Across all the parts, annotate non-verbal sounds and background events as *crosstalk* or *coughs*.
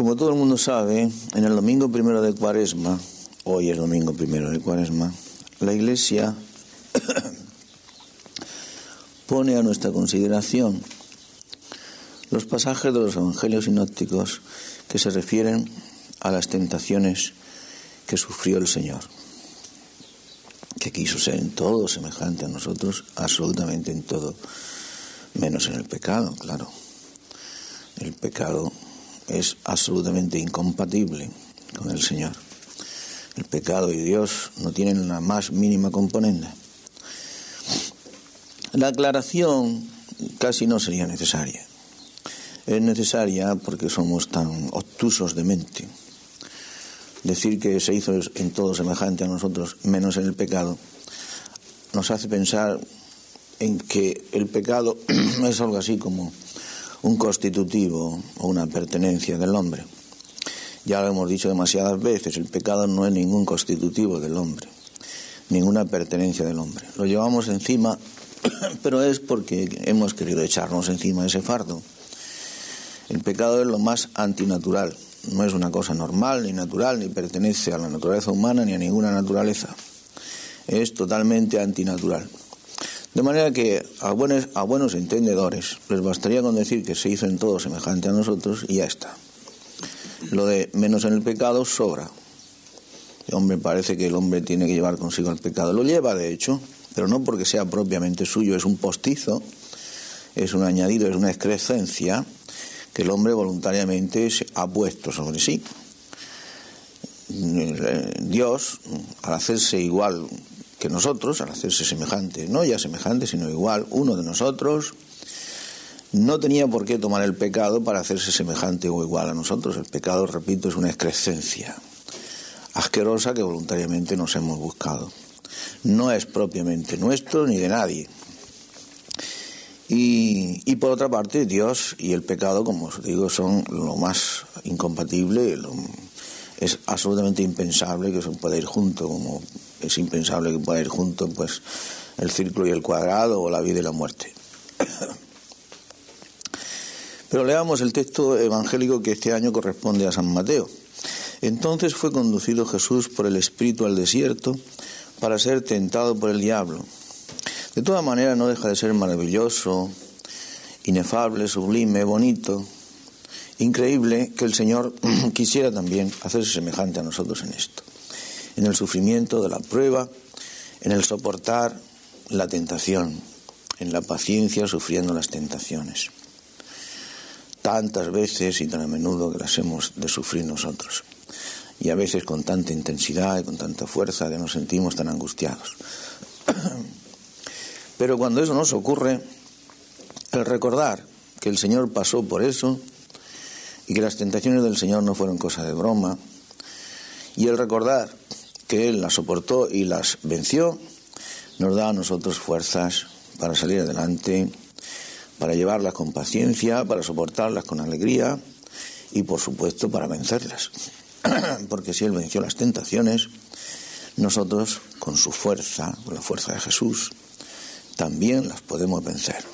Como todo el mundo sabe, en el domingo primero de Cuaresma, hoy es domingo primero de Cuaresma, la Iglesia *coughs* pone a nuestra consideración los pasajes de los Evangelios sinópticos que se refieren a las tentaciones que sufrió el Señor, que quiso ser en todo semejante a nosotros, absolutamente en todo, menos en el pecado, claro. El pecado es absolutamente incompatible con el Señor. El pecado y Dios no tienen la más mínima componente. La aclaración casi no sería necesaria. Es necesaria porque somos tan obtusos de mente. Decir que se hizo en todo semejante a nosotros, menos en el pecado, nos hace pensar en que el pecado *clears throat* es algo así como un constitutivo o una pertenencia del hombre. Ya lo hemos dicho demasiadas veces, el pecado no es ningún constitutivo del hombre, ninguna pertenencia del hombre. Lo llevamos encima, *coughs* pero es porque hemos querido echarnos encima ese fardo. El pecado es lo más antinatural, no es una cosa normal ni natural, ni pertenece a la naturaleza humana ni a ninguna naturaleza. Es totalmente antinatural. De manera que a buenos, a buenos entendedores les bastaría con decir que se hizo en todo semejante a nosotros y ya está. Lo de menos en el pecado sobra. El hombre parece que el hombre tiene que llevar consigo el pecado. Lo lleva, de hecho, pero no porque sea propiamente suyo, es un postizo, es un añadido, es una excrescencia que el hombre voluntariamente se ha puesto sobre sí. Dios, al hacerse igual que nosotros, al hacerse semejante, no ya semejante, sino igual, uno de nosotros, no tenía por qué tomar el pecado para hacerse semejante o igual a nosotros. El pecado, repito, es una excrescencia asquerosa que voluntariamente nos hemos buscado. No es propiamente nuestro ni de nadie. Y, por otra parte, Dios y el pecado, como os digo, son lo más incompatible, es absolutamente impensable que eso pueda ir junto, como es impensable que pueda ir junto pues, el círculo y el cuadrado o la vida y la muerte. *coughs* Pero leamos el texto evangélico que este año corresponde a San Mateo. Entonces fue conducido Jesús por el Espíritu al desierto para ser tentado por el diablo. De toda manera no deja de ser maravilloso, inefable, sublime, bonito, increíble que el Señor *coughs* quisiera también hacerse semejante a nosotros en esto en el sufrimiento de la prueba, en el soportar la tentación, en la paciencia sufriendo las tentaciones. Tantas veces y tan a menudo que las hemos de sufrir nosotros. Y a veces con tanta intensidad y con tanta fuerza que nos sentimos tan angustiados. *clears throat* Pero cuando eso nos ocurre, el recordar que el Señor pasó por eso y que las tentaciones del Señor no fueron cosa de broma, y el recordar que Él las soportó y las venció, nos da a nosotros fuerzas para salir adelante, para llevarlas con paciencia, para soportarlas con alegría y por supuesto para vencerlas. *clears throat* Porque si Él venció las tentaciones, nosotros con su fuerza, con la fuerza de Jesús, también las podemos vencer.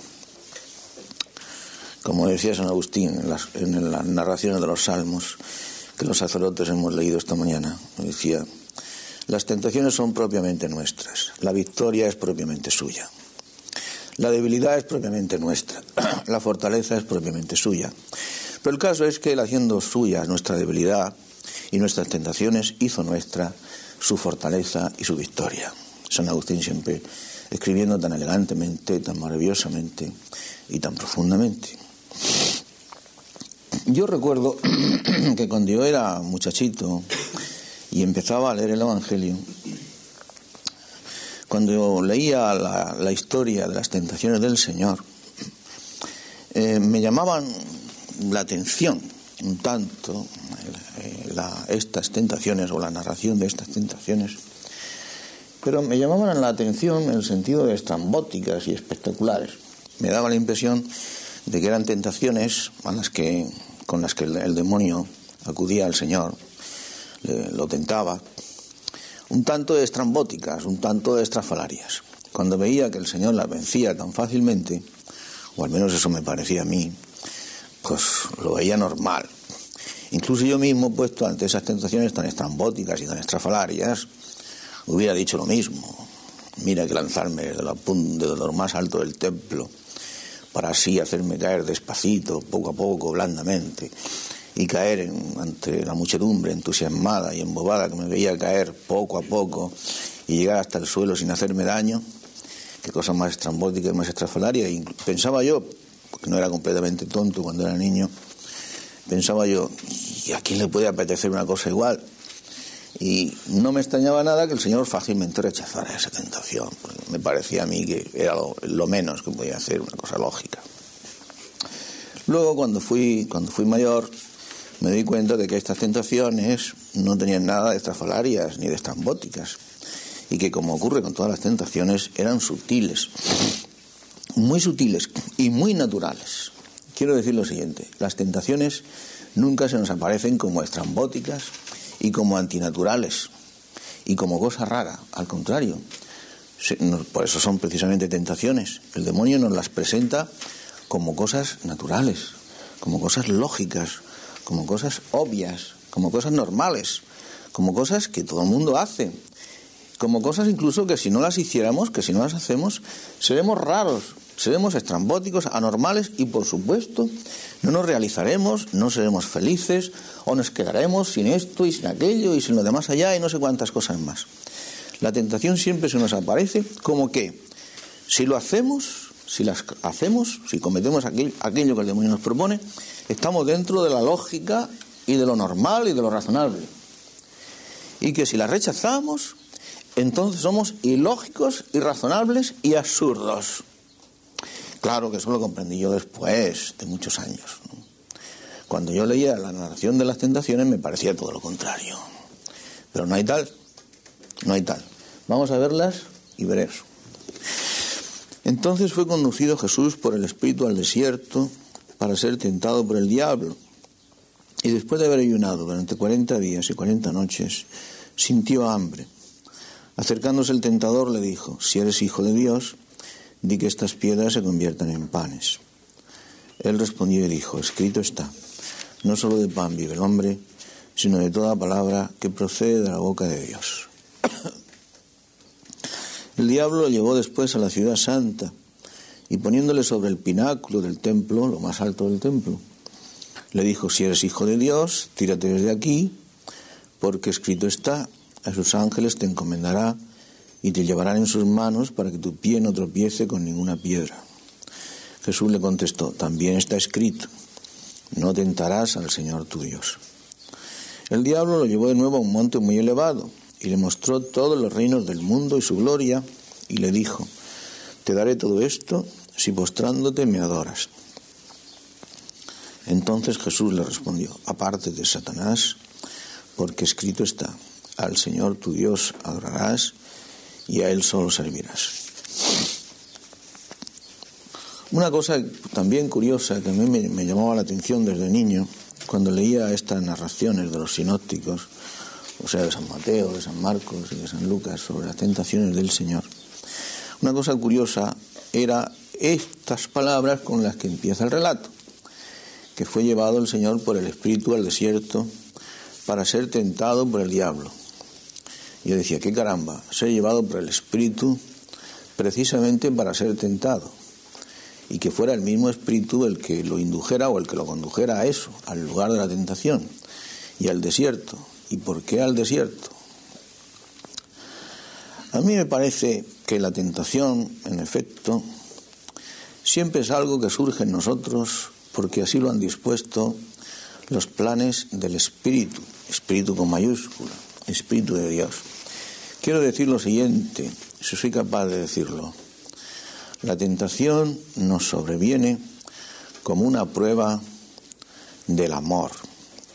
Como decía San Agustín en las, narraciones de los salmos que los sacerdotes hemos leído esta mañana, decía, las tentaciones son propiamente nuestras, la victoria es propiamente suya. La debilidad es propiamente nuestra, *clears throat* la fortaleza es propiamente suya. Pero el caso es que él haciendo suya nuestra debilidad y nuestras tentaciones, hizo nuestra su fortaleza y su victoria. San Agustín siempre escribiendo tan elegantemente, tan maravillosamente y tan profundamente. Yo recuerdo *clears throat* que cuando yo era muchachito, y empezaba a leer el Evangelio, cuando leía la, historia de las tentaciones del Señor, eh, me llamaban la atención un tanto eh, estas tentaciones o la narración de estas tentaciones, pero me llamaban la atención en el sentido de estrambóticas y espectaculares. Me daba la impresión de que eran tentaciones a las que, con las que el demonio acudía al Señor lo tentaba, un tanto estrambóticas, un tanto estrafalarias. Cuando veía que el Señor las vencía tan fácilmente, o al menos eso me parecía a mí, pues lo veía normal. Incluso yo mismo, puesto ante esas tentaciones tan estrambóticas y tan estrafalarias, hubiera dicho lo mismo. Mira que lanzarme desde, la punta, de lo más alto del templo para así hacerme caer despacito, poco a poco, blandamente, y caer en, ante la muchedumbre entusiasmada y embobada que me veía caer poco a poco y llegar hasta el suelo sin hacerme daño, qué cosa más estrambótica y más estrafalaria. Y pensaba yo, porque no era completamente tonto cuando era niño, pensaba yo, ¿y a quién le puede apetecer una cosa igual? Y no me extrañaba nada que el Señor fácilmente rechazara esa tentación. Me parecía a mí que era lo, menos que podía hacer, una cosa lógica. Luego, cuando fui, cuando fui mayor, me di cuenta de que estas tentaciones no tenían nada de estrafalarias ni de estrambóticas. Y que, como ocurre con todas las tentaciones, eran sutiles. Muy sutiles y muy naturales. Quiero decir lo siguiente: las tentaciones nunca se nos aparecen como estrambóticas y como antinaturales y como cosa rara, al contrario. Por eso son precisamente tentaciones. El demonio nos las presenta como cosas naturales, como cosas lógicas, como cosas obvias, como cosas normales, como cosas que todo el mundo hace, como cosas incluso que si no las hiciéramos, que si no las hacemos, seremos raros, seremos estrambóticos, anormales y por supuesto no nos realizaremos, no seremos felices o nos quedaremos sin esto y sin aquello y sin lo demás allá y no sé cuántas cosas más. La tentación siempre se nos aparece como que si lo hacemos, si las hacemos, si cometemos aquello, aquello que el demonio nos propone, estamos dentro de la lógica y de lo normal y de lo razonable. Y que si las rechazamos, entonces somos ilógicos, irrazonables y absurdos. Claro que eso lo comprendí yo después de muchos años. Cuando yo leía la narración de las tentaciones me parecía todo lo contrario. Pero no hay tal, no hay tal. Vamos a verlas y ver eso. Entonces fue conducido Jesús por el Espíritu al desierto para ser tentado por el diablo. Y después de haber ayunado durante cuarenta días y cuarenta noches, sintió hambre. Acercándose el tentador le dijo, si eres hijo de Dios, di que estas piedras se conviertan en panes. Él respondió y dijo, escrito está, no solo de pan vive el hombre, sino de toda palabra que procede de la boca de Dios. *coughs* El diablo lo llevó después a la ciudad santa y poniéndole sobre el pináculo del templo, lo más alto del templo, le dijo, si eres hijo de Dios, tírate desde aquí, porque escrito está, a sus ángeles te encomendará y te llevarán en sus manos para que tu pie no tropiece con ninguna piedra. Jesús le contestó, también está escrito, no tentarás al Señor tu Dios. El diablo lo llevó de nuevo a un monte muy elevado y le mostró todos los reinos del mundo y su gloria y le dijo, te daré todo esto si postrándote me adoras. Entonces Jesús le respondió, aparte de Satanás, porque escrito está, al Señor tu Dios adorarás y a Él solo servirás. Una cosa también curiosa que a mí me, llamaba la atención desde niño, cuando leía estas narraciones de los sinópticos, o sea, de San Mateo, de San Marcos y de San Lucas, sobre las tentaciones del Señor, una cosa curiosa era estas palabras con las que empieza el relato, que fue llevado el Señor por el Espíritu al desierto para ser tentado por el diablo yo decía, qué caramba, ser llevado por el Espíritu precisamente para ser tentado. Y que fuera el mismo Espíritu el que lo indujera o el que lo condujera a eso, al lugar de la tentación y al desierto. ¿Y por qué al desierto? A mí me parece que la tentación, en efecto, siempre es algo que surge en nosotros porque así lo han dispuesto los planes del Espíritu, Espíritu con mayúscula, Espíritu de Dios. Quiero decir lo siguiente, si soy capaz de decirlo. La tentación nos sobreviene como una prueba del amor.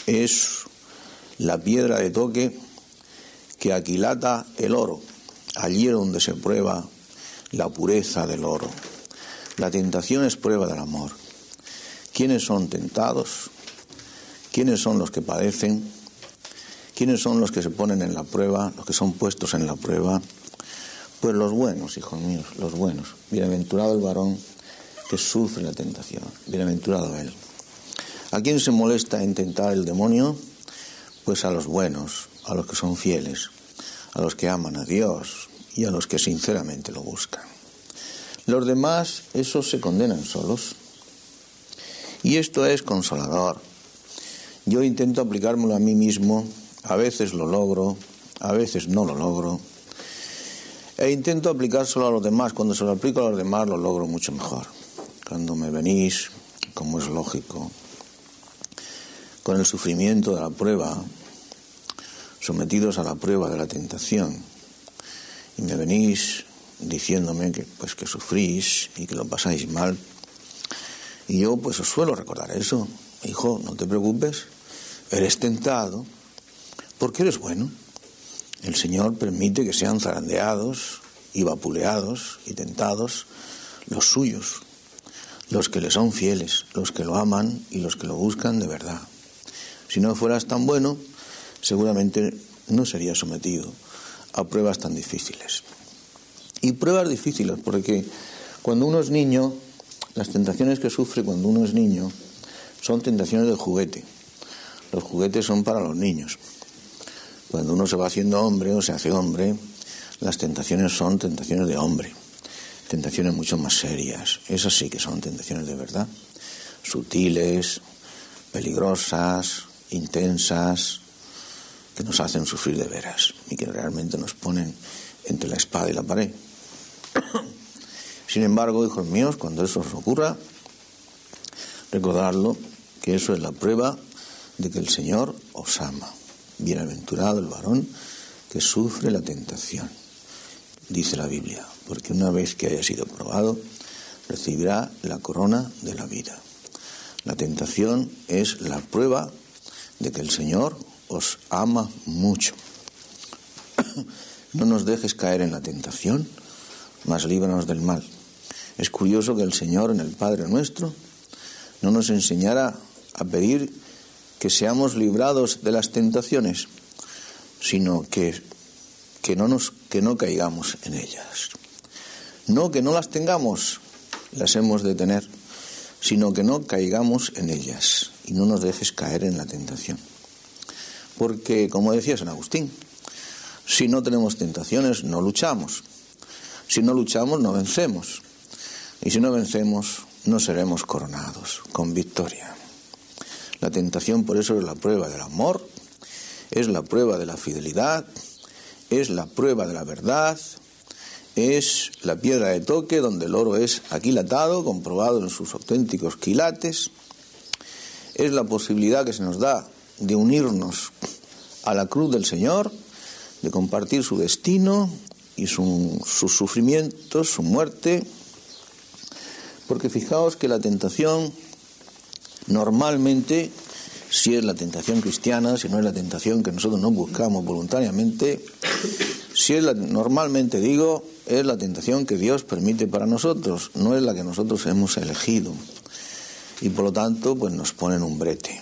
Es la piedra de toque que aquilata el oro, allí donde se prueba la pureza del oro. La tentación es prueba del amor. ¿Quiénes son tentados? ¿Quiénes son los que padecen? ¿Quiénes son los que se ponen en la prueba, los que son puestos en la prueba? Pues los buenos, hijos míos, los buenos. Bienaventurado el varón que sufre la tentación, bienaventurado él. ¿A quién se molesta en tentar el demonio? Pues a los buenos, a los que son fieles, a los que aman a Dios y a los que sinceramente lo buscan. Los demás, esos se condenan solos. Y esto es consolador. Yo intento aplicármelo a mí mismo, a veces lo logro, a veces no lo logro. E intento aplicárselo a los demás. Cuando se lo aplico a los demás lo logro mucho mejor. Cuando me venís, como es lógico, con el sufrimiento de la prueba, sometidos a la prueba de la tentación, y me venís diciéndome que pues que sufrís y que lo pasáis mal, y yo pues os suelo recordar eso, hijo, no te preocupes, eres tentado porque eres bueno. El Señor permite que sean zarandeados y vapuleados y tentados los suyos, los que le son fieles, los que lo aman y los que lo buscan de verdad. Si no fueras tan bueno, seguramente no serías sometido a pruebas tan difíciles. Y pruebas difíciles, porque cuando uno es niño, las tentaciones que sufre cuando uno es niño son tentaciones de juguete. Los juguetes son para los niños. Cuando uno se va haciendo hombre o se hace hombre, las tentaciones son tentaciones de hombre, tentaciones mucho más serias. Esas sí que son tentaciones de verdad, sutiles, peligrosas, intensas, que nos hacen sufrir de veras y que realmente nos ponen entre la espada y la pared. Sin embargo, hijos míos, cuando eso os ocurra, recordadlo que eso es la prueba de que el Señor os ama. Bienaventurado el varón que sufre la tentación, dice la Biblia, porque una vez que haya sido probado, recibirá la corona de la vida. La tentación es la prueba de que el Señor os ama mucho. No nos dejes caer en la tentación, mas líbranos del mal. Es curioso que el Señor en el Padre nuestro no nos enseñara a pedir que seamos librados de las tentaciones, sino que, que, no, nos, que no caigamos en ellas. No que no las tengamos, las hemos de tener, sino que no caigamos en ellas y no nos dejes caer en la tentación. Porque, como decía San Agustín, si no tenemos tentaciones, no luchamos. Si no luchamos, no vencemos. Y si no vencemos, no seremos coronados con victoria. La tentación por eso es la prueba del amor, es la prueba de la fidelidad, es la prueba de la verdad, es la piedra de toque donde el oro es aquilatado, comprobado en sus auténticos quilates, es la posibilidad que se nos da de unirnos a la cruz del Señor, de compartir su destino y sus sufrimientos, su muerte, porque fijaos que la tentación Normalmente, si es la tentación cristiana, si no es la tentación que nosotros no buscamos voluntariamente, si es la, normalmente digo, es la tentación que Dios permite para nosotros, no es la que nosotros hemos elegido. Y por lo tanto, pues nos ponen un brete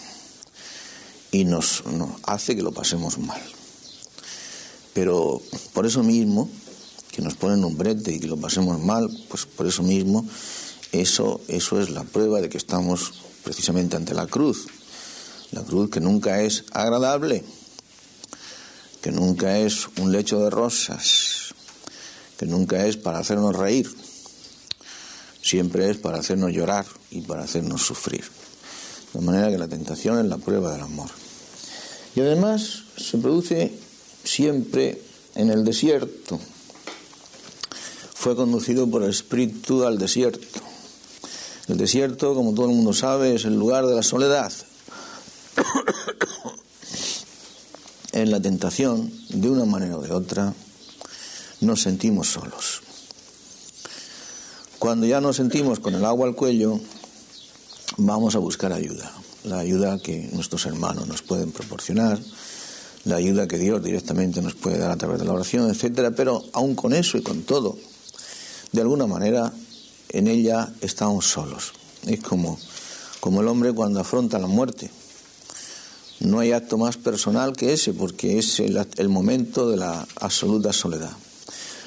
y nos, hace que lo pasemos mal. Pero por eso mismo, que nos ponen un brete y que lo pasemos mal, pues por eso mismo, eso, eso es la prueba de que estamos precisamente ante la cruz. La cruz que nunca es agradable, que nunca es un lecho de rosas, que nunca es para hacernos reír, siempre es para hacernos llorar y para hacernos sufrir. De manera que la tentación es la prueba del amor. Y además se produce siempre en el desierto. Fue conducido por el Espíritu al desierto. El desierto, como todo el mundo sabe, es el lugar de la soledad. *coughs* en la tentación, de una manera o de otra, nos sentimos solos. Cuando ya nos sentimos con el agua al cuello, vamos a buscar ayuda. La ayuda que nuestros hermanos nos pueden proporcionar, la ayuda que Dios directamente nos puede dar a través de la oración, etcétera. Pero aún con eso y con todo, de alguna manera en ella estamos solos. Es como, como el hombre cuando afronta la muerte. No hay acto más personal que ese, porque es el, el momento de la absoluta soledad.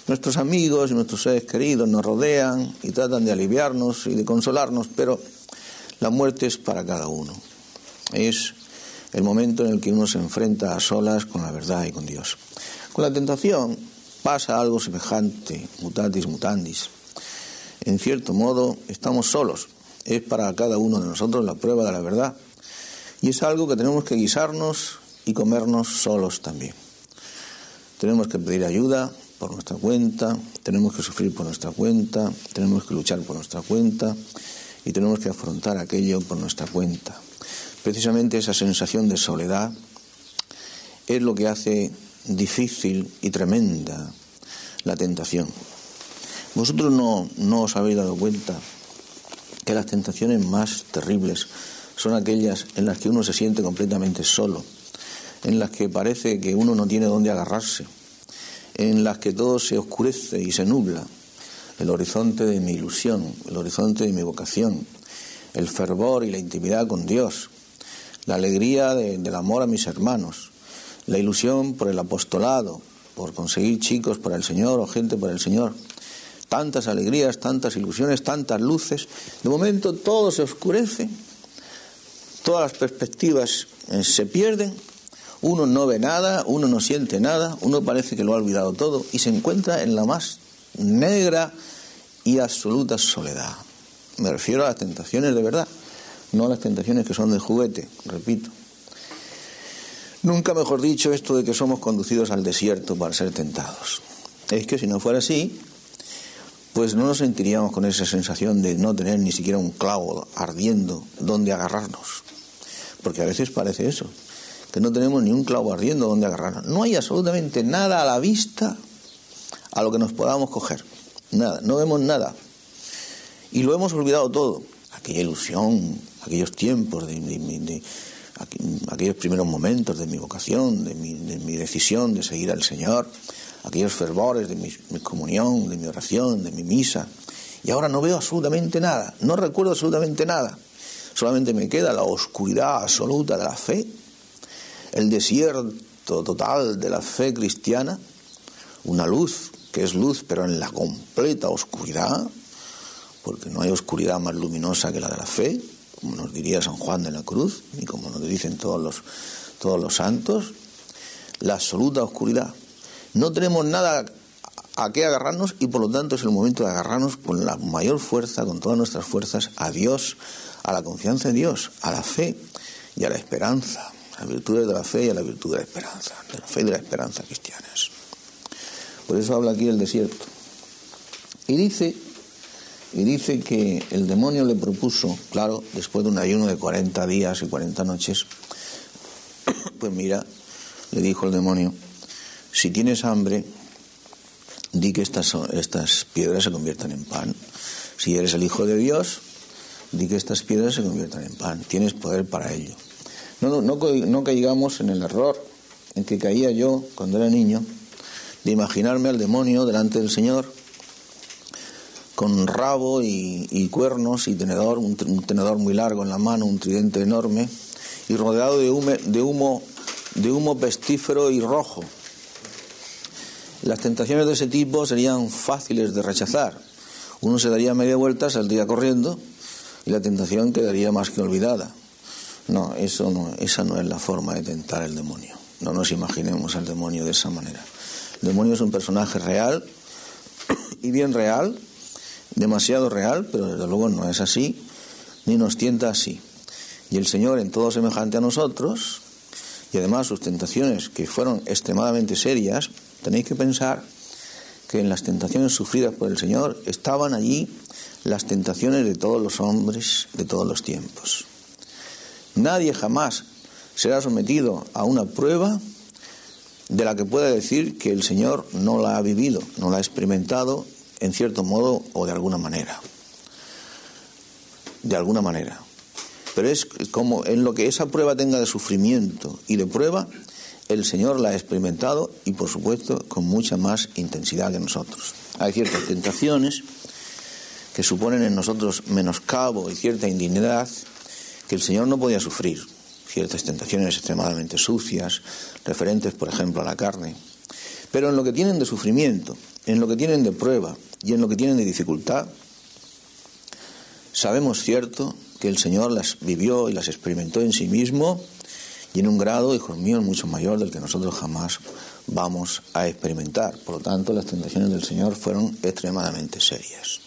Nuestros amigos y nuestros seres queridos nos rodean y tratan de aliviarnos y de consolarnos, pero la muerte es para cada uno. Es el momento en el que uno se enfrenta a solas con la verdad y con Dios. Con la tentación pasa algo semejante, mutatis mutandis. En cierto modo, estamos solos. Es para cada uno de nosotros la prueba de la verdad. Y es algo que tenemos que guisarnos y comernos solos también. Tenemos que pedir ayuda por nuestra cuenta, tenemos que sufrir por nuestra cuenta, tenemos que luchar por nuestra cuenta y tenemos que afrontar aquello por nuestra cuenta. Precisamente esa sensación de soledad es lo que hace difícil y tremenda la tentación. Vosotros no, no os habéis dado cuenta que las tentaciones más terribles son aquellas en las que uno se siente completamente solo, en las que parece que uno no tiene dónde agarrarse, en las que todo se oscurece y se nubla, el horizonte de mi ilusión, el horizonte de mi vocación, el fervor y la intimidad con Dios, la alegría del amor a mis hermanos, la ilusión por el apostolado, por conseguir chicos para el Señor o gente para el Señor. Tantas alegrías, tantas ilusiones, tantas luces. De momento todo se oscurece, todas las perspectivas eh, se pierden, uno no ve nada, uno no siente nada, uno parece que lo ha olvidado todo y se encuentra en la más negra y absoluta soledad. Me refiero a las tentaciones de verdad no las tentaciones que son de juguete, repito. Nunca mejor dicho esto de que somos conducidos al desierto para ser tentados. Es que si no fuera así, pues no nos sentiríamos con esa sensación de no tener ni siquiera un clavo ardiendo donde agarrarnos. Porque a veces parece eso, que no tenemos ni un clavo ardiendo donde agarrarnos. No hay absolutamente nada a la vista a lo que nos podamos coger. Nada, no vemos nada. Y lo hemos olvidado todo. Aquella ilusión, aquellos tiempos, de, aquellos primeros momentos de mi vocación, de mi, decisión de seguir al Señor, aquellos fervores de mi, comunión, de mi oración, de mi misa. Y ahora no veo absolutamente nada, no recuerdo absolutamente nada. Solamente me queda la oscuridad absoluta de la fe, el desierto total de la fe cristiana, una luz que es luz pero en la completa oscuridad, porque no hay oscuridad más luminosa que la de la fe, como nos diría San Juan de la Cruz y como nos dicen todos los, todos los santos, la absoluta oscuridad. No tenemos nada a qué agarrarnos y por lo tanto es el momento de agarrarnos con la mayor fuerza, con todas nuestras fuerzas, a Dios, a la confianza en Dios, a la fe y a la esperanza, las virtudes de la fe y a la virtud de la esperanza, de la fe y de la esperanza cristianas. Por eso habla aquí el desierto. Y dice y dice que el demonio le propuso, claro, después de un ayuno de 40 días y 40 noches, *coughs* pues mira, le dijo el demonio, si tienes hambre, di que estas, estas piedras se conviertan en pan. Si eres el Hijo de Dios, di que estas piedras se conviertan en pan. Tienes poder para ello. No, no, no, caigamos en el error en que caía yo cuando era niño de imaginarme al demonio delante del Señor con rabo y, cuernos y tenedor, un, tenedor muy largo en la mano, un tridente enorme, y rodeado de humo, de humo, de humo pestífero y rojo. Las tentaciones de ese tipo serían fáciles de rechazar. Uno se daría media vuelta, saldría corriendo y la tentación quedaría más que olvidada. No, eso no, esa no es la forma de tentar el demonio. No nos imaginemos al demonio de esa manera. El demonio es un personaje real *coughs* y bien real, demasiado real, pero desde luego no es así, ni nos tienta así. Y el Señor, en todo semejante a nosotros, y además sus tentaciones, que fueron extremadamente serias, tenéis que pensar que en las tentaciones sufridas por el Señor estaban allí las tentaciones de todos los hombres de todos los tiempos. Nadie jamás será sometido a una prueba de la que pueda decir que el Señor no la ha vivido, no la ha experimentado en cierto modo o de alguna manera. De alguna manera. Pero es como en lo que esa prueba tenga de sufrimiento y de prueba, el Señor la ha experimentado y por supuesto con mucha más intensidad que nosotros. Hay ciertas tentaciones que suponen en nosotros menoscabo y cierta indignidad que el Señor no podía sufrir. Ciertas tentaciones extremadamente sucias, referentes, por ejemplo, a la carne. Pero en lo que tienen de sufrimiento, en lo que tienen de prueba, y en lo que tienen de dificultad, sabemos cierto que el Señor las vivió y las experimentó en sí mismo y en un grado, hijos míos, mucho mayor del que nosotros jamás vamos a experimentar. Por lo tanto, las tentaciones del Señor fueron extremadamente serias.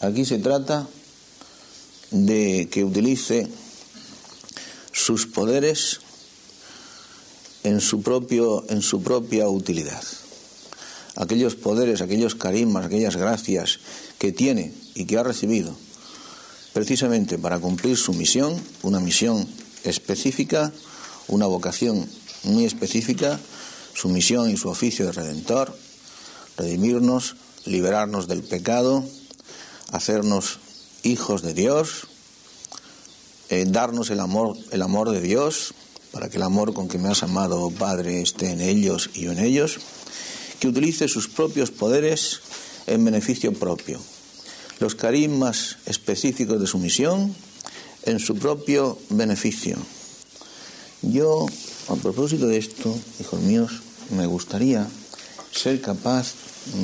Aquí se trata de que utilice sus poderes en su, propio, en su propia utilidad. Aquellos poderes, aquellos carismas, aquellas gracias que tiene y que ha recibido precisamente para cumplir su misión, una misión específica, una vocación muy específica, su misión y su oficio de redentor, redimirnos, liberarnos del pecado, hacernos hijos de Dios, eh, darnos el amor, el amor de Dios, para que el amor con que me has amado, oh Padre, esté en ellos y yo en ellos, que utilice sus propios poderes en beneficio propio, los carismas específicos de su misión en su propio beneficio. Yo, a propósito de esto, hijos míos, me gustaría ser capaz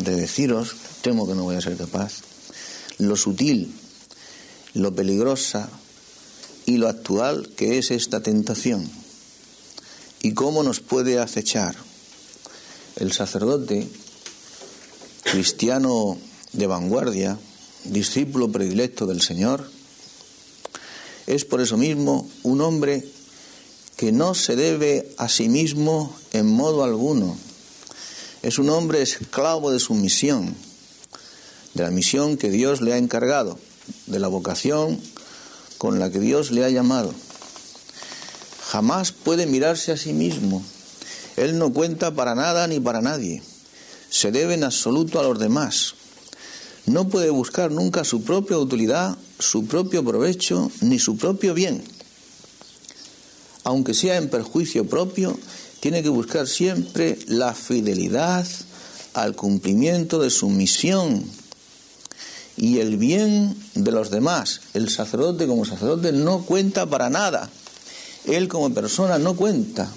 de deciros, temo que no voy a ser capaz, lo sutil, lo peligrosa y lo actual que es esta tentación y cómo nos puede acechar. El sacerdote cristiano de vanguardia, discípulo predilecto del Señor, es por eso mismo un hombre que no se debe a sí mismo en modo alguno. Es un hombre esclavo de su misión, de la misión que Dios le ha encargado, de la vocación con la que Dios le ha llamado. Jamás puede mirarse a sí mismo. Él no cuenta para nada ni para nadie. Se debe en absoluto a los demás. No puede buscar nunca su propia utilidad, su propio provecho, ni su propio bien. Aunque sea en perjuicio propio, tiene que buscar siempre la fidelidad al cumplimiento de su misión y el bien de los demás. El sacerdote como sacerdote no cuenta para nada. Él como persona no cuenta.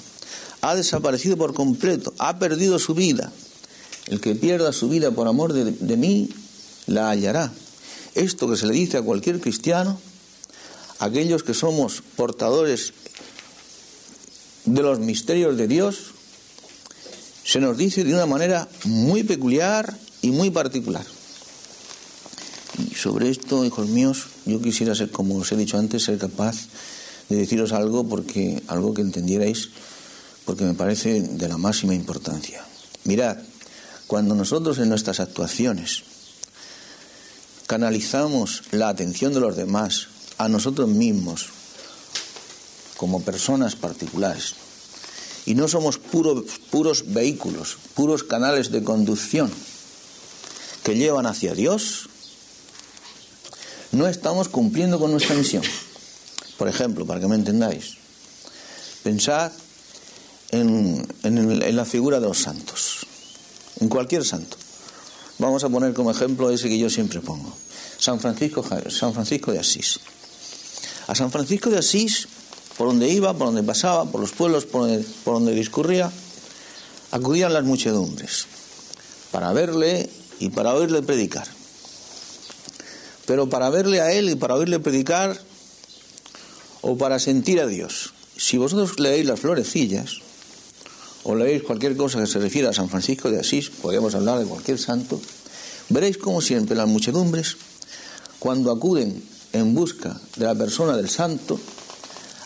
Ha desaparecido por completo, ha perdido su vida. El que pierda su vida por amor de, mí, la hallará. Esto que se le dice a cualquier cristiano, aquellos que somos portadores de los misterios de Dios, se nos dice de una manera muy peculiar y muy particular. Y sobre esto, hijos míos, yo quisiera ser, como os he dicho antes, ser capaz de deciros algo porque algo que entendierais porque me parece de la máxima importancia. Mirad, cuando nosotros en nuestras actuaciones canalizamos la atención de los demás a nosotros mismos como personas particulares y no somos puros, puros vehículos, puros canales de conducción que llevan hacia Dios, no estamos cumpliendo con nuestra misión. Por ejemplo, para que me entendáis, pensad en, en, la figura de los santos, en cualquier santo. Vamos a poner como ejemplo ese que yo siempre pongo, San Francisco, San Francisco de Asís. A San Francisco de Asís, por donde iba, por donde pasaba, por los pueblos por donde, por donde discurría, acudían las muchedumbres para verle y para oírle predicar. Pero para verle a él y para oírle predicar o para sentir a Dios. Si vosotros leéis las florecillas o leéis cualquier cosa que se refiera a San Francisco de Asís, podemos hablar de cualquier santo, veréis como siempre las muchedumbres, cuando acuden en busca de la persona del santo,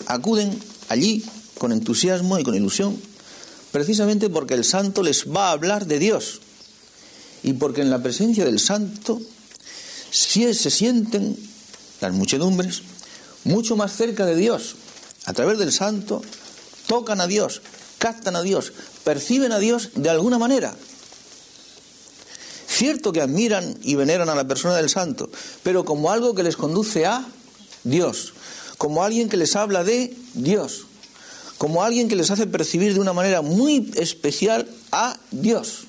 acuden allí con entusiasmo y con ilusión, precisamente porque el santo les va a hablar de Dios y porque en la presencia del santo si se sienten las muchedumbres mucho más cerca de Dios. A través del santo tocan a Dios, captan a Dios, perciben a Dios de alguna manera. Cierto que admiran y veneran a la persona del santo, pero como algo que les conduce a Dios, como alguien que les habla de Dios, como alguien que les hace percibir de una manera muy especial a Dios.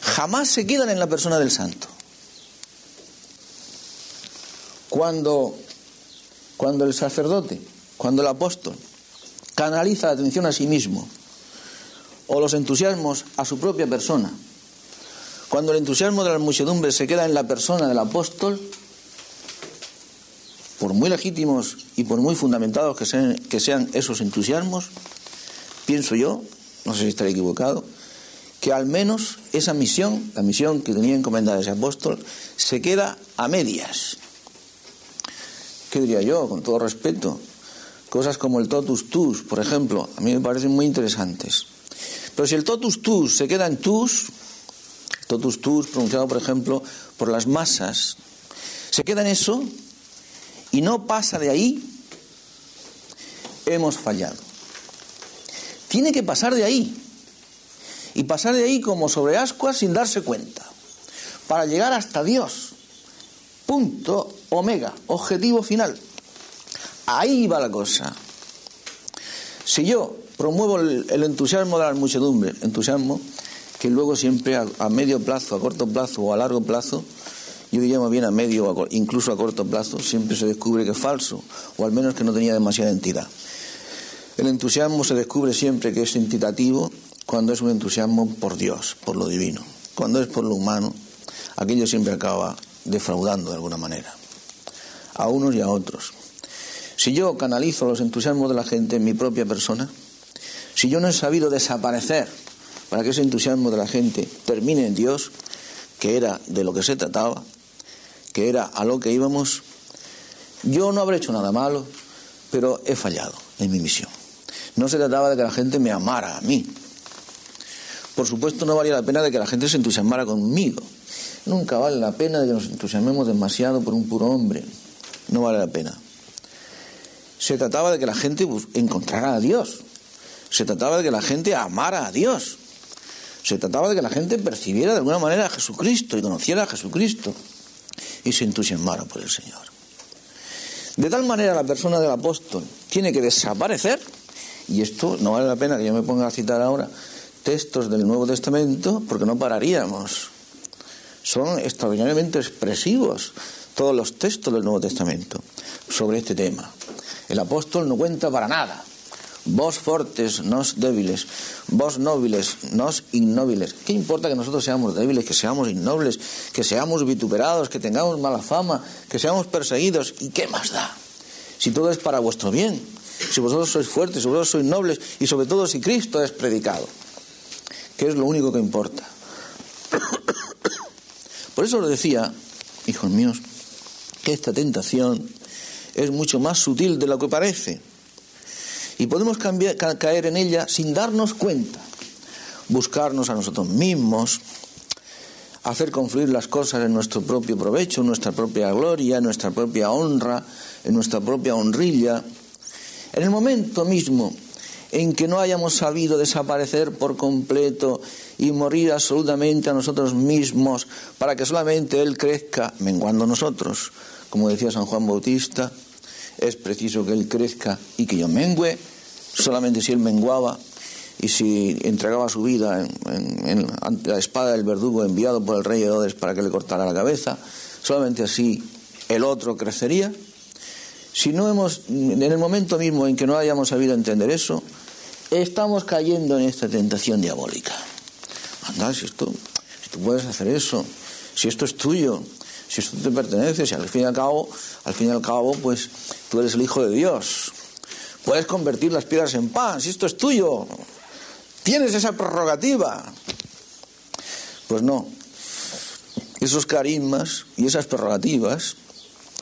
Jamás se quedan en la persona del santo. Cuando, cuando el sacerdote, cuando el apóstol canaliza la atención a sí mismo o los entusiasmos a su propia persona, cuando el entusiasmo de la muchedumbre se queda en la persona del apóstol, por muy legítimos y por muy fundamentados que sean, que sean esos entusiasmos, pienso yo, no sé si estaré equivocado, que al menos esa misión, la misión que tenía encomendada ese apóstol, se queda a medias. ¿Qué diría yo? Con todo respeto. Cosas como el totus tus, por ejemplo, a mí me parecen muy interesantes. Pero si el totus tus se queda en tus, totus tus pronunciado, por ejemplo, por las masas, se queda en eso, y no pasa de ahí, hemos fallado. Tiene que pasar de ahí. Y pasar de ahí como sobre ascuas sin darse cuenta. Para llegar hasta Dios. Punto omega, objetivo final. Ahí va la cosa. Si yo promuevo el, entusiasmo de la muchedumbre, entusiasmo que luego siempre a medio plazo, a corto plazo o a largo plazo yo diría más bien a medio o incluso a corto plazo, siempre se descubre que es falso, o al menos que no tenía demasiada entidad. El entusiasmo se descubre siempre que es entitativo cuando es un entusiasmo por Dios, por lo divino. Cuando es por lo humano, aquello siempre acaba defraudando de alguna manera, a unos y a otros. Si yo canalizo los entusiasmos de la gente en mi propia persona, si yo no he sabido desaparecer para que ese entusiasmo de la gente termine en Dios, que era de lo que se trataba, que era a lo que íbamos, yo no habré hecho nada malo, pero he fallado en mi misión. No se trataba de que la gente me amara a mí. Por supuesto, no valía la pena de que la gente se entusiasmara conmigo. Nunca vale la pena de que nos entusiasmemos demasiado por un puro hombre. No vale la pena. Se trataba de que la gente encontrara a Dios. Se trataba de que la gente amara a Dios. Se trataba de que la gente percibiera de alguna manera a Jesucristo y conociera a Jesucristo y se entusiasmaron por el Señor. De tal manera la persona del apóstol tiene que desaparecer, y esto no vale la pena que yo me ponga a citar ahora textos del Nuevo Testamento, porque no pararíamos. Son extraordinariamente expresivos todos los textos del Nuevo Testamento sobre este tema. El apóstol no cuenta para nada Vos fortes, nos débiles, vos nobles, nos innóbiles. ¿Qué importa que nosotros seamos débiles, que seamos innobles, que seamos vituperados, que tengamos mala fama, que seamos perseguidos? ¿Y qué más da? Si todo es para vuestro bien, si vosotros sois fuertes, si vosotros sois nobles y sobre todo si Cristo es predicado, que es lo único que importa. *coughs* Por eso os decía, hijos míos, que esta tentación es mucho más sutil de lo que parece y podemos caer en ella sin darnos cuenta. Buscarnos a nosotros mismos, hacer confluir las cosas en nuestro propio provecho, en nuestra propia gloria, en nuestra propia honra, en nuestra propia honrilla. En el momento mismo en que no hayamos sabido desaparecer por completo y morir absolutamente a nosotros mismos para que solamente Él crezca, menguando nosotros, como decía San Juan Bautista, es preciso que Él crezca y que yo mengüe, solamente si Él menguaba y si entregaba su vida en, ante la espada del verdugo enviado por el rey Herodes para que le cortara la cabeza, solamente así el otro crecería. Si no hemos, en el momento mismo en que no hayamos sabido entender eso, estamos cayendo en esta tentación diabólica. Anda, si esto, si tú puedes hacer eso, si esto es tuyo, si esto te pertenece, si al fin y al cabo, al fin y al cabo, pues tú eres el hijo de Dios. Puedes convertir las piedras en pan, si esto es tuyo. Tienes esa prerrogativa. Pues no. Esos carismas y esas prerrogativas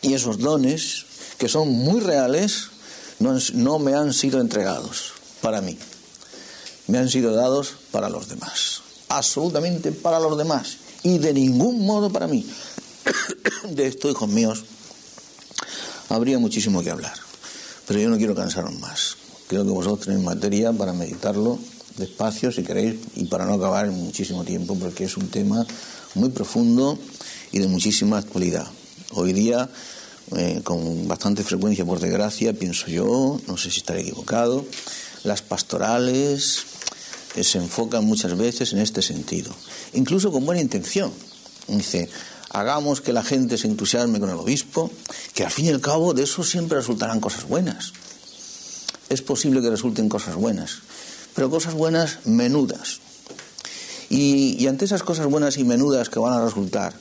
y esos dones, que son muy reales, no, no me han sido entregados para mí. Me han sido dados para los demás. Absolutamente para los demás. Y de ningún modo para mí. *coughs* de esto, hijos míos, habría muchísimo que hablar. Pero yo no quiero cansaros más. Creo que vosotros tenéis materia para meditarlo despacio, si queréis, y para no acabar en muchísimo tiempo, porque es un tema muy profundo y de muchísima actualidad. Hoy día, eh, con bastante frecuencia, por desgracia, pienso yo, no sé si estaré equivocado, las pastorales se enfocan muchas veces en este sentido, incluso con buena intención. Dice, hagamos que la gente se entusiasme con el obispo, que al fin y al cabo de eso siempre resultarán cosas buenas. Es posible que resulten cosas buenas, pero cosas buenas menudas. Y, ante esas cosas buenas y menudas que van a resultar,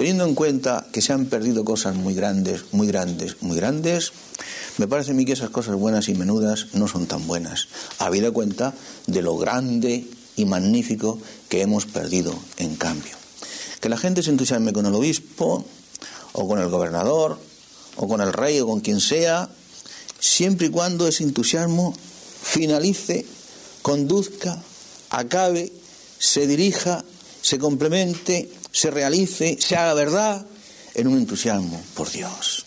teniendo en cuenta que se han perdido cosas muy grandes, muy grandes, muy grandes, me parece a mí que esas cosas buenas y menudas no son tan buenas, habida cuenta de lo grande y magnífico que hemos perdido en cambio. Que la gente se entusiasme con el obispo, o con el gobernador, o con el rey, o con quien sea, siempre y cuando ese entusiasmo finalice, conduzca, acabe, se dirija, se complemente, se realice, se haga verdad en un entusiasmo por Dios.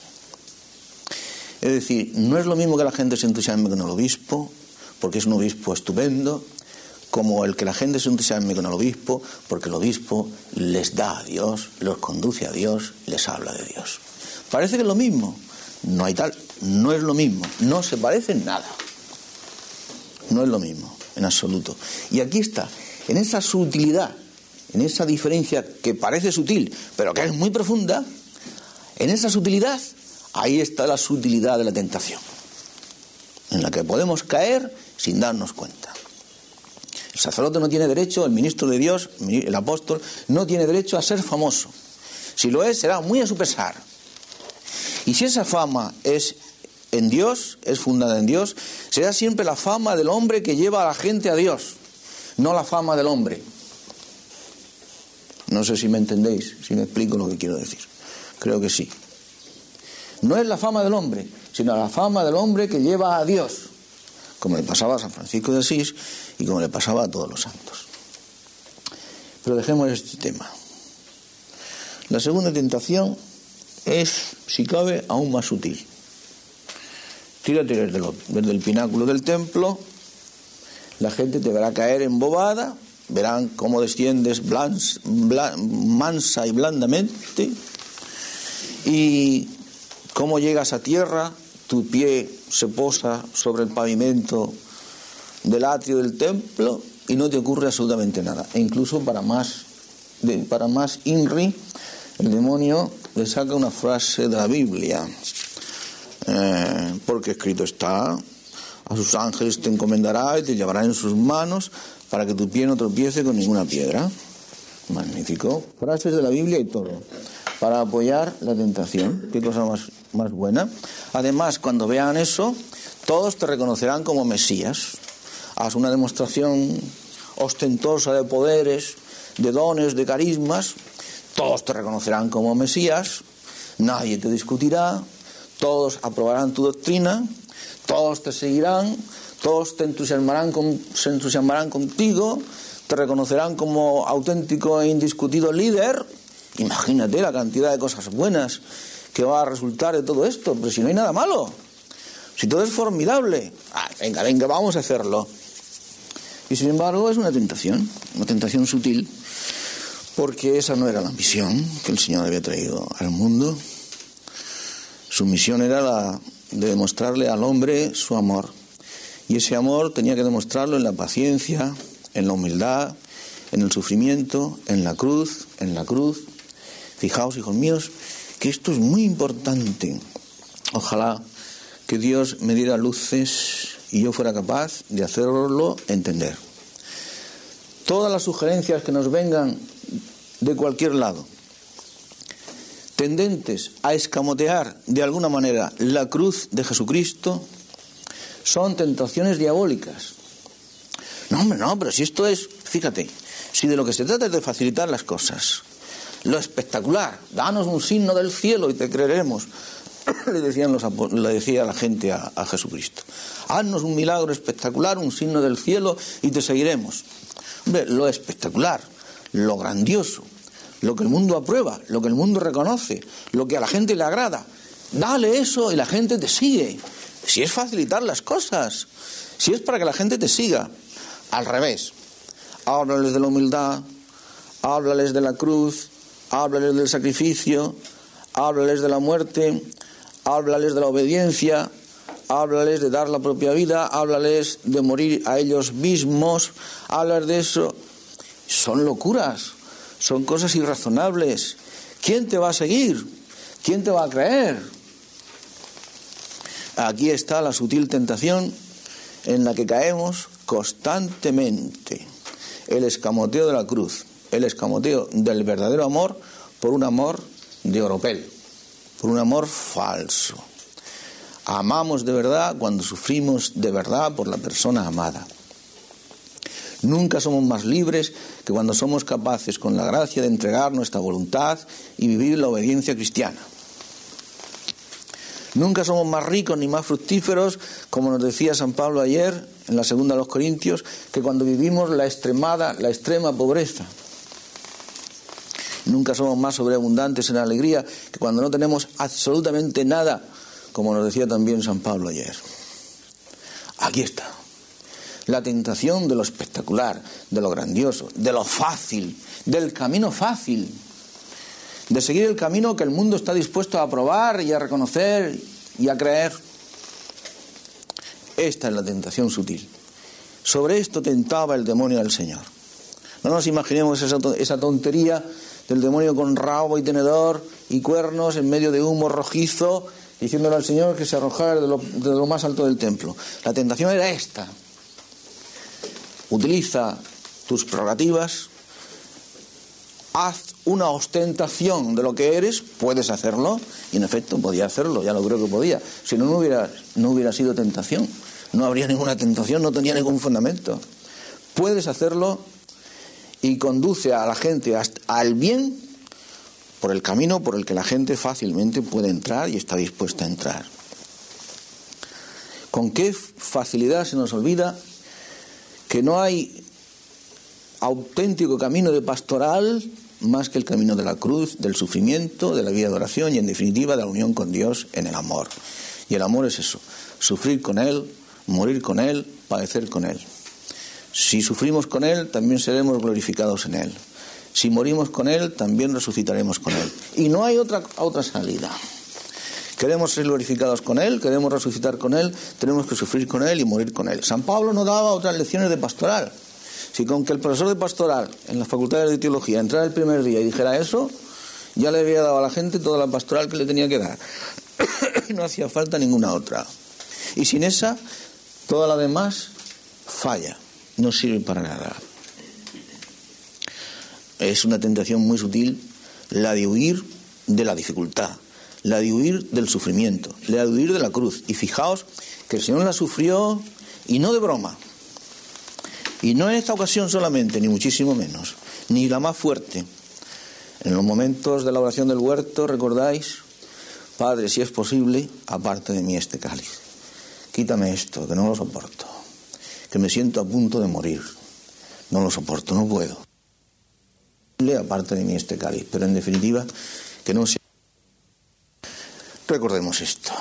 Es decir, no es lo mismo que la gente se entusiasme con el obispo, porque es un obispo estupendo, como el que la gente se entusiasme con el obispo, porque el obispo les da a Dios, los conduce a Dios, les habla de Dios. Parece que es lo mismo. No hay tal, no es lo mismo, no se parece en nada. No es lo mismo, en absoluto. Y aquí está, en esa sutilidad, en esa diferencia que parece sutil, pero que es muy profunda, en esa sutilidad, ahí está la sutilidad de la tentación, en la que podemos caer sin darnos cuenta. El sacerdote no tiene derecho, el ministro de Dios, el apóstol, no tiene derecho a ser famoso. Si lo es, será muy a su pesar. Y si esa fama es en Dios, es fundada en Dios, será siempre la fama del hombre que lleva a la gente a Dios, no la fama del hombre. No sé si me entendéis, si me explico lo que quiero decir. Creo que sí. No es la fama del hombre, sino la fama del hombre que lleva a Dios como le pasaba a San Francisco de Asís y como le pasaba a todos los santos. Pero dejemos este tema. La segunda tentación es, si cabe, aún más sutil. Tírate desde, el pináculo del templo, la gente te verá caer embobada, verán cómo desciendes mansa y blandamente y cómo llegas a tierra tu pie se posa sobre el pavimento del atrio del templo y no te ocurre absolutamente nada. E incluso para más, para más INRI, el demonio le saca una frase de la Biblia. Eh, porque escrito está, a sus ángeles te encomendará y te llevará en sus manos para que tu pie no tropiece con ninguna piedra. Magnífico. Frases de la Biblia y todo. Para apoyar la tentación. Qué cosa más más buena. Además, cuando vean eso, todos te reconocerán como Mesías. Haz una demostración ostentosa de poderes, de dones, de carismas, todos te reconocerán como Mesías, nadie te discutirá, todos aprobarán tu doctrina, todos te seguirán, todos te entusiasmarán se entusiasmarán contigo, te reconocerán como auténtico e indiscutido líder. Imagínate la cantidad de cosas buenas ¿Qué va a resultar de todo esto? Pero si no hay nada malo, si todo es formidable, ah, venga, venga, vamos a hacerlo. Y sin embargo es una tentación, una tentación sutil, porque esa no era la misión que el Señor había traído al mundo. Su misión era la de demostrarle al hombre su amor. Y ese amor tenía que demostrarlo en la paciencia, en la humildad, en el sufrimiento, en la cruz, en la cruz. Fijaos, hijos míos, que esto es muy importante. Ojalá que Dios me diera luces y yo fuera capaz de hacerlo entender. Todas las sugerencias que nos vengan de cualquier lado, tendentes a escamotear de alguna manera la cruz de Jesucristo, son tentaciones diabólicas. No, hombre, no, pero si esto es, fíjate, si de lo que se trata es de facilitar las cosas, lo espectacular. Danos un signo del cielo y te creeremos. *coughs* le, decían los, le decía la gente a, a Jesucristo. Haznos un milagro espectacular, un signo del cielo y te seguiremos. Hombre, lo espectacular, lo grandioso, lo que el mundo aprueba, lo que el mundo reconoce, lo que a la gente le agrada. Dale eso y la gente te sigue. Si es facilitar las cosas, si es para que la gente te siga, al revés. Háblales de la humildad, háblales de la cruz, háblales del sacrificio, háblales de la muerte, háblales de la obediencia, háblales de dar la propia vida, háblales de morir a ellos mismos, hablar de eso. Son locuras, son cosas irrazonables. ¿Quién te va a seguir? ¿Quién te va a creer? Aquí está la sutil tentación en la que caemos constantemente, el escamoteo de la cruz el escamoteo del verdadero amor por un amor de oropel, por un amor falso. Amamos de verdad cuando sufrimos de verdad por la persona amada. Nunca somos más libres que cuando somos capaces, con la gracia, de entregar nuestra voluntad y vivir la obediencia cristiana. Nunca somos más ricos ni más fructíferos, como nos decía San Pablo ayer en la segunda de los Corintios, que cuando vivimos la extremada, la extrema pobreza. Nunca somos más sobreabundantes en alegría que cuando no tenemos absolutamente nada, como nos decía también San Pablo ayer. Aquí está. La tentación de lo espectacular, de lo grandioso, de lo fácil, del camino fácil de seguir el camino que el mundo está dispuesto a aprobar y a reconocer y a creer. Esta es la tentación sutil. Sobre esto tentaba el demonio al Señor. No nos imaginemos esa tontería del demonio con rabo y tenedor y cuernos en medio de humo rojizo, diciéndole al Señor que se arrojara de lo, de lo más alto del templo. La tentación era esta. Utiliza tus prerrogativas, haz una ostentación de lo que eres, puedes hacerlo, y en efecto podía hacerlo, ya lo creo que podía. Si no, no hubiera, no hubiera sido tentación, no habría ninguna tentación, no tenía ningún fundamento. Puedes hacerlo y conduce a la gente al bien por el camino por el que la gente fácilmente puede entrar y está dispuesta a entrar. Con qué facilidad se nos olvida que no hay auténtico camino de pastoral más que el camino de la cruz, del sufrimiento, de la vida de oración y en definitiva de la unión con Dios en el amor. Y el amor es eso, sufrir con Él, morir con Él, padecer con Él. Si sufrimos con Él, también seremos glorificados en Él. Si morimos con Él, también resucitaremos con Él. Y no hay otra, otra salida. Queremos ser glorificados con Él, queremos resucitar con Él, tenemos que sufrir con Él y morir con Él. San Pablo no daba otras lecciones de pastoral. Si con que el profesor de pastoral en la facultad de teología entrara el primer día y dijera eso, ya le había dado a la gente toda la pastoral que le tenía que dar. *coughs* no hacía falta ninguna otra. Y sin esa, toda la demás falla, no sirve para nada. Es una tentación muy sutil la de huir de la dificultad, la de huir del sufrimiento, la de huir de la cruz. Y fijaos que el Señor la sufrió y no de broma. Y no en esta ocasión solamente, ni muchísimo menos, ni la más fuerte. En los momentos de la oración del huerto, recordáis, Padre, si es posible, aparte de mí este cáliz. Quítame esto, que no lo soporto, que me siento a punto de morir. No lo soporto, no puedo. Aparte de mí este cáliz, pero en definitiva, que no sea. Recordemos esto.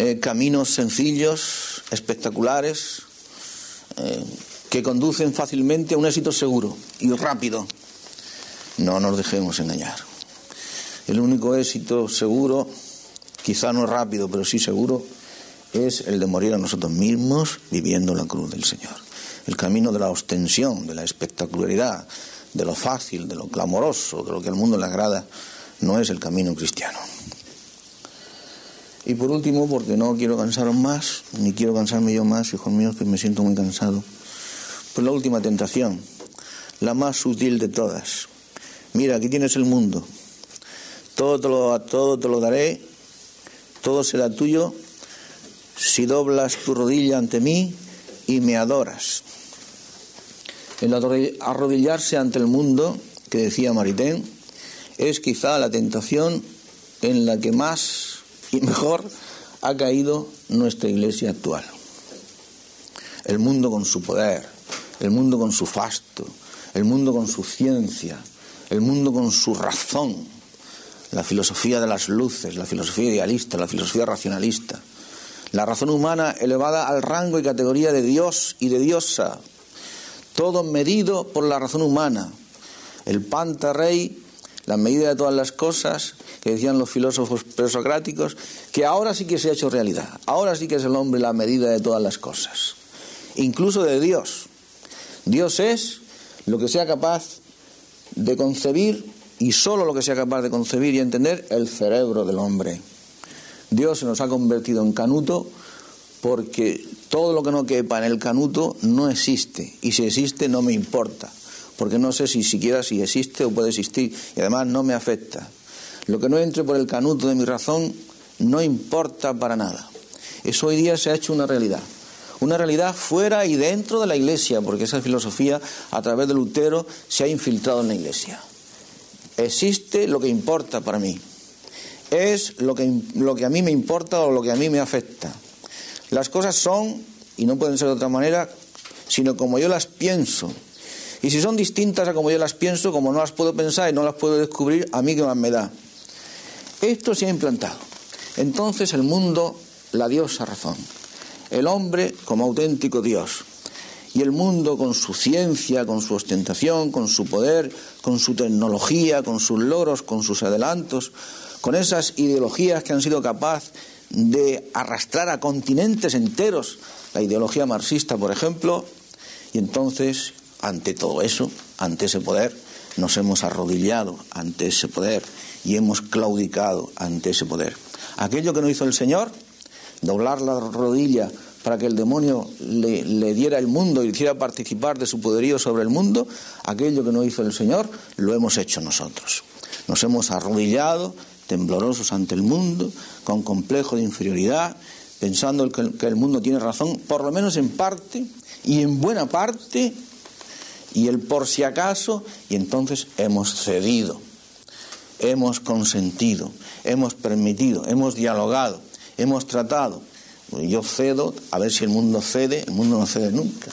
Eh, caminos sencillos, espectaculares, eh, que conducen fácilmente a un éxito seguro y rápido. No nos dejemos engañar. El único éxito seguro, quizá no rápido, pero sí seguro, es el de morir a nosotros mismos viviendo la cruz del Señor. El camino de la ostensión, de la espectacularidad, de lo fácil, de lo clamoroso, de lo que al mundo le agrada, no es el camino cristiano. Y por último, porque no quiero cansaros más, ni quiero cansarme yo más, hijos míos, que me siento muy cansado, pues la última tentación, la más sutil de todas. Mira, aquí tienes el mundo, todo te lo, todo te lo daré, todo será tuyo si doblas tu rodilla ante mí y me adoras. El arrodillarse ante el mundo, que decía Maritain, es quizá la tentación en la que más y mejor ha caído nuestra iglesia actual. El mundo con su poder, el mundo con su fasto, el mundo con su ciencia, el mundo con su razón, la filosofía de las luces, la filosofía idealista, la filosofía racionalista, la razón humana elevada al rango y categoría de Dios y de diosa, todo medido por la razón humana, el panta rey, la medida de todas las cosas, que decían los filósofos presocráticos, que ahora sí que se ha hecho realidad, ahora sí que es el hombre la medida de todas las cosas, incluso de Dios. Dios es lo que sea capaz de concebir y solo lo que sea capaz de concebir y entender el cerebro del hombre. Dios se nos ha convertido en canuto porque todo lo que no quepa en el canuto no existe y si existe no me importa porque no sé si siquiera si existe o puede existir y además no me afecta. Lo que no entre por el canuto de mi razón no importa para nada. Eso hoy día se ha hecho una realidad. Una realidad fuera y dentro de la iglesia, porque esa filosofía a través de Lutero se ha infiltrado en la iglesia. Existe lo que importa para mí. Es lo que, lo que a mí me importa o lo que a mí me afecta. Las cosas son, y no pueden ser de otra manera, sino como yo las pienso. Y si son distintas a como yo las pienso, como no las puedo pensar y no las puedo descubrir, a mí que más me da. Esto se ha implantado. Entonces el mundo, la diosa razón. El hombre como auténtico Dios. Y el mundo con su ciencia, con su ostentación, con su poder, con su tecnología, con sus logros, con sus adelantos, con esas ideologías que han sido capaces de arrastrar a continentes enteros, la ideología marxista, por ejemplo, y entonces, ante todo eso, ante ese poder, nos hemos arrodillado ante ese poder y hemos claudicado ante ese poder. Aquello que no hizo el Señor, doblar la rodilla para que el demonio le, diera el mundo y hiciera participar de su poderío sobre el mundo, aquello que no hizo el Señor, lo hemos hecho nosotros. Nos hemos arrodillado, temblorosos ante el mundo, con complejo de inferioridad, pensando que el mundo tiene razón, por lo menos en parte, y en buena parte, y el por si acaso, y entonces hemos cedido hemos consentido, hemos permitido, hemos dialogado, hemos tratado. Yo cedo, a ver si el mundo cede, el mundo no cede nunca.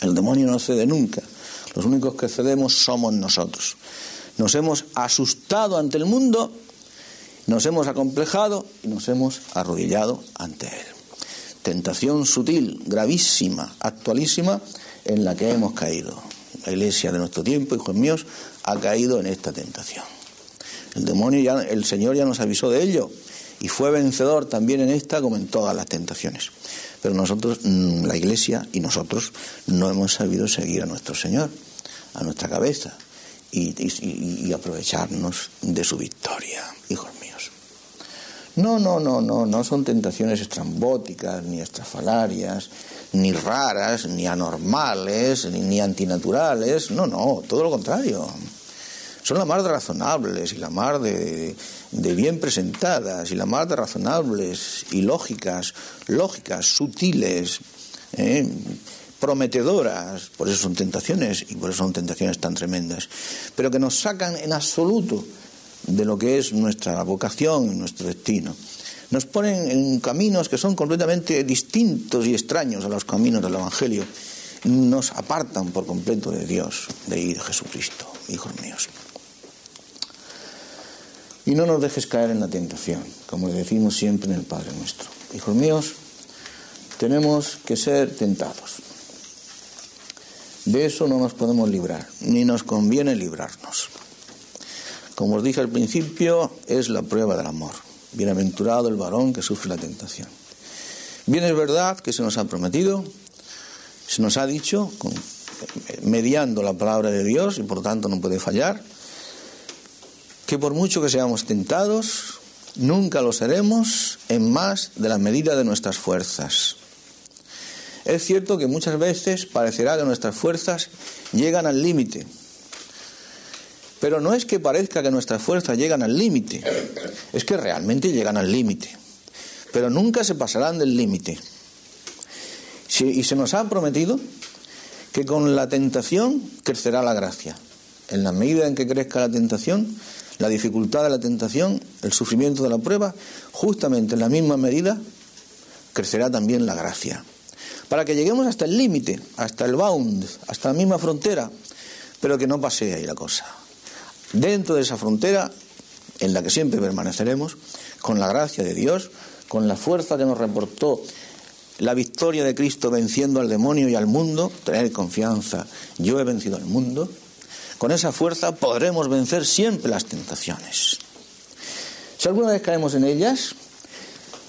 El demonio no cede nunca. Los únicos que cedemos somos nosotros. Nos hemos asustado ante el mundo, nos hemos acomplejado y nos hemos arrodillado ante él. Tentación sutil, gravísima, actualísima, en la que hemos caído. La iglesia de nuestro tiempo, hijos míos, ha caído en esta tentación. El demonio ya, el Señor ya nos avisó de ello y fue vencedor también en esta como en todas las tentaciones. Pero nosotros, mm, la Iglesia y nosotros, no hemos sabido seguir a nuestro Señor, a nuestra cabeza y, y, y aprovecharnos de su victoria, hijos míos. No, no, no, no, no son tentaciones estrambóticas, ni estrafalarias, ni raras, ni anormales, ni, ni antinaturales. No, no, todo lo contrario son la más de razonables y la más de, de, bien presentadas y la más de razonables y lógicas, lógicas, sutiles, ¿eh? prometedoras, por eso son tentaciones y por eso son tentaciones tan tremendas, pero que nos sacan en absoluto de lo que es nuestra vocación y nuestro destino. Nos ponen en caminos que son completamente distintos y extraños a los caminos del Evangelio. Nos apartan por completo de Dios, de Jesucristo, hijos míos. Y no nos dejes caer en la tentación, como le decimos siempre en el Padre nuestro. Hijos míos, tenemos que ser tentados. De eso no nos podemos librar, ni nos conviene librarnos. Como os dije al principio, es la prueba del amor. Bienaventurado el varón que sufre la tentación. Bien es verdad que se nos ha prometido, se nos ha dicho, mediando la palabra de Dios, y por tanto no puede fallar, que por mucho que seamos tentados, nunca lo seremos en más de la medida de nuestras fuerzas. Es cierto que muchas veces parecerá que nuestras fuerzas llegan al límite, pero no es que parezca que nuestras fuerzas llegan al límite, es que realmente llegan al límite, pero nunca se pasarán del límite. Y se nos ha prometido que con la tentación crecerá la gracia. En la medida en que crezca la tentación, la dificultad de la tentación, el sufrimiento de la prueba, justamente en la misma medida crecerá también la gracia. Para que lleguemos hasta el límite, hasta el bound, hasta la misma frontera, pero que no pase ahí la cosa. Dentro de esa frontera, en la que siempre permaneceremos, con la gracia de Dios, con la fuerza que nos reportó la victoria de Cristo venciendo al demonio y al mundo, tener confianza, yo he vencido al mundo, con esa fuerza podremos vencer siempre las tentaciones. Si alguna vez caemos en ellas,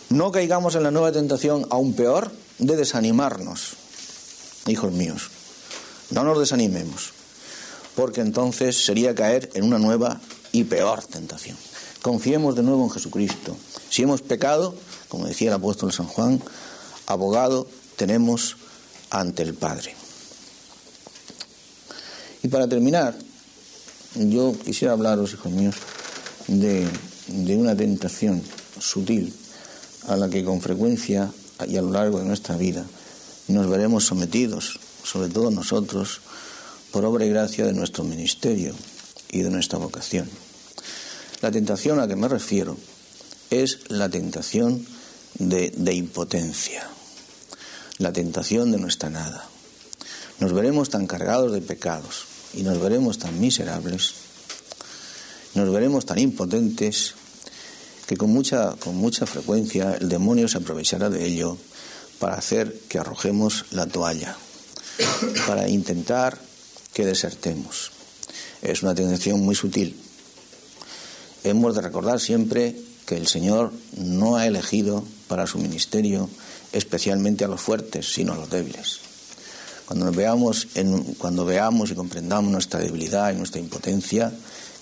no caigamos en la nueva tentación aún peor de desanimarnos, hijos míos. No nos desanimemos, porque entonces sería caer en una nueva y peor tentación. Confiemos de nuevo en Jesucristo. Si hemos pecado, como decía el apóstol San Juan, abogado tenemos ante el Padre. Y para terminar, yo quisiera hablaros, hijos míos, de, de una tentación sutil a la que con frecuencia y a lo largo de nuestra vida nos veremos sometidos, sobre todo nosotros, por obra y gracia de nuestro ministerio y de nuestra vocación. La tentación a la que me refiero es la tentación de, impotencia, la tentación de nuestra nada. Nos veremos tan cargados de pecados y nos veremos tan miserables, nos veremos tan impotentes que con mucha, con mucha frecuencia el demonio se aprovechará de ello para hacer que arrojemos la toalla, para intentar que desertemos. Es una tentación muy sutil. Hemos de recordar siempre que el Señor no ha elegido para su ministerio especialmente a los fuertes, sino a los débiles. Cuando veamos, en, cuando veamos y comprendamos nuestra debilidad y nuestra impotencia,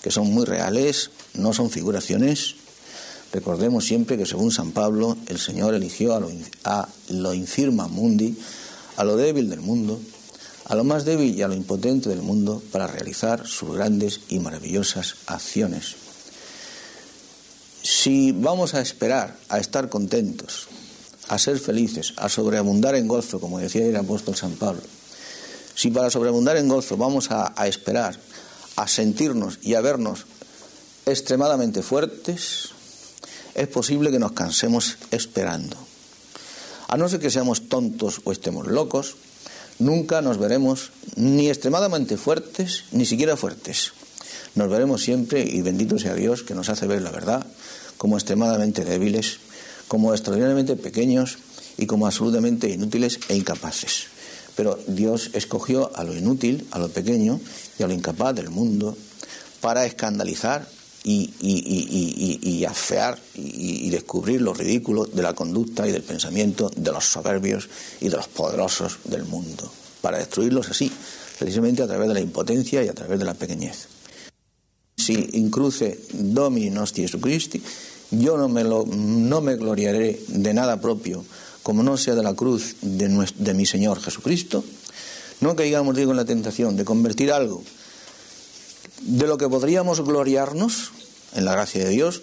que son muy reales, no son figuraciones, Recordemos siempre que según San Pablo, el Señor eligió a lo, a lo infirma mundi, a lo débil del mundo, a lo más débil y a lo impotente del mundo para realizar sus grandes y maravillosas acciones. Si vamos a esperar a estar contentos, a ser felices, a sobreabundar en gozo, como decía el apóstol San Pablo, si para sobreabundar en gozo vamos a, a esperar, a sentirnos y a vernos extremadamente fuertes, es posible que nos cansemos esperando. A no ser que seamos tontos o estemos locos, nunca nos veremos ni extremadamente fuertes, ni siquiera fuertes. Nos veremos siempre, y bendito sea Dios que nos hace ver la verdad, como extremadamente débiles, como extraordinariamente pequeños y como absolutamente inútiles e incapaces. Pero Dios escogió a lo inútil, a lo pequeño y a lo incapaz del mundo para escandalizar y, afear y, descubrir lo ridículo de la conducta y del pensamiento de los soberbios y de los poderosos del mundo, para destruirlos así, precisamente a través de la impotencia y a través de la pequeñez. Si incruce Domini nostri Jesucristi, yo no me, lo, no me gloriaré de nada propio, como no sea de la cruz de, nuestro, de mi Señor Jesucristo, no caigamos, digo, en la tentación de convertir algo de lo que podríamos gloriarnos en la gracia de Dios,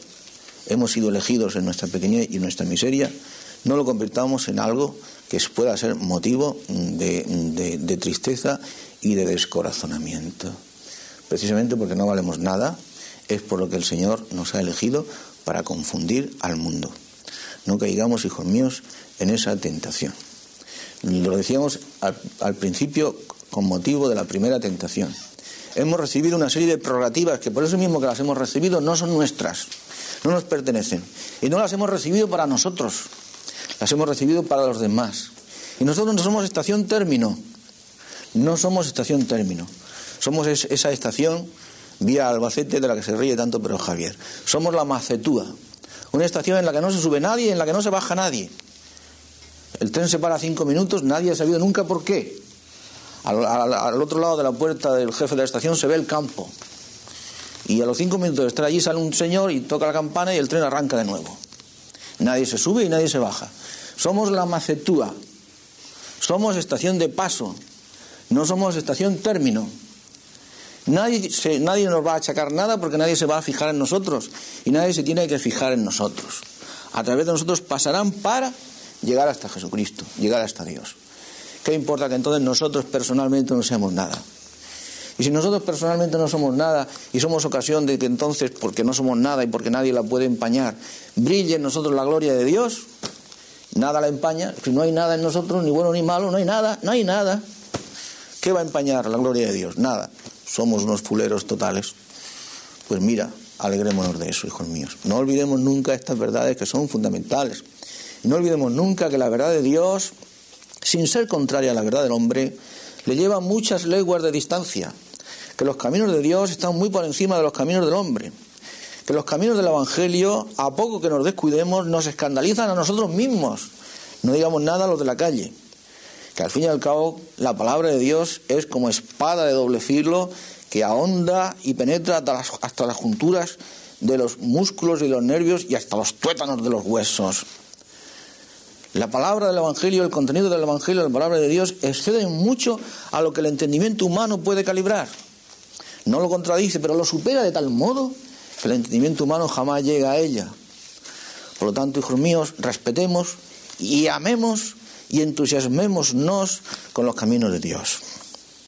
hemos sido elegidos en nuestra pequeñez y nuestra miseria, no lo convirtamos en algo que pueda ser motivo de, tristeza y de descorazonamiento. Precisamente porque no valemos nada, es por lo que el Señor nos ha elegido para confundir al mundo. No caigamos, hijos míos, en esa tentación. Lo decíamos al principio con motivo de la primera tentación hemos recibido una serie de prerrogativas que por eso mismo que las hemos recibido no son nuestras, no nos pertenecen. Y no las hemos recibido para nosotros, las hemos recibido para los demás. Y nosotros no somos estación término, no somos estación término, somos esa estación vía Albacete de la que se ríe tanto pero Javier. Somos la Macetúa, una estación en la que no se sube nadie, en la que no se baja nadie. El tren se para cinco minutos, nadie ha sabido nunca por qué. Al, otro lado de la puerta del jefe de la estación se ve el campo. Y a los cinco minutos de estar allí sale un señor y toca la campana y el tren arranca de nuevo. Nadie se sube y nadie se baja. Somos la macetúa. Somos estación de paso. No somos estación término. Nadie, nadie nos va a achacar nada porque nadie se va a fijar en nosotros. Y nadie se tiene que fijar en nosotros. A través de nosotros pasarán para llegar hasta Jesucristo, llegar hasta Dios. ¿Qué importa que entonces nosotros personalmente no seamos nada? Y si nosotros personalmente no somos nada y somos ocasión de que entonces, porque no somos nada y porque nadie la puede empañar, brille en nosotros la gloria de Dios, nada la empaña. Si no hay nada en nosotros, ni bueno ni malo, no hay nada, no hay nada. ¿Qué va a empañar la gloria de Dios? Nada. Somos unos fuleros totales. Pues mira, alegrémonos de eso, hijos míos. No olvidemos nunca estas verdades que son fundamentales. No olvidemos nunca que la verdad de Dios sin ser contraria a la verdad del hombre, le lleva muchas leguas de distancia, que los caminos de Dios están muy por encima de los caminos del hombre, que los caminos del Evangelio, a poco que nos descuidemos, nos escandalizan a nosotros mismos, no digamos nada a los de la calle, que al fin y al cabo la palabra de Dios es como espada de doble filo que ahonda y penetra hasta las, hasta las junturas de los músculos y los nervios y hasta los tuétanos de los huesos. La palabra del Evangelio, el contenido del Evangelio, la palabra de Dios, excede mucho a lo que el entendimiento humano puede calibrar. No lo contradice, pero lo supera de tal modo que el entendimiento humano jamás llega a ella. Por lo tanto, hijos míos, respetemos y amemos y entusiasmémonos con los caminos de Dios.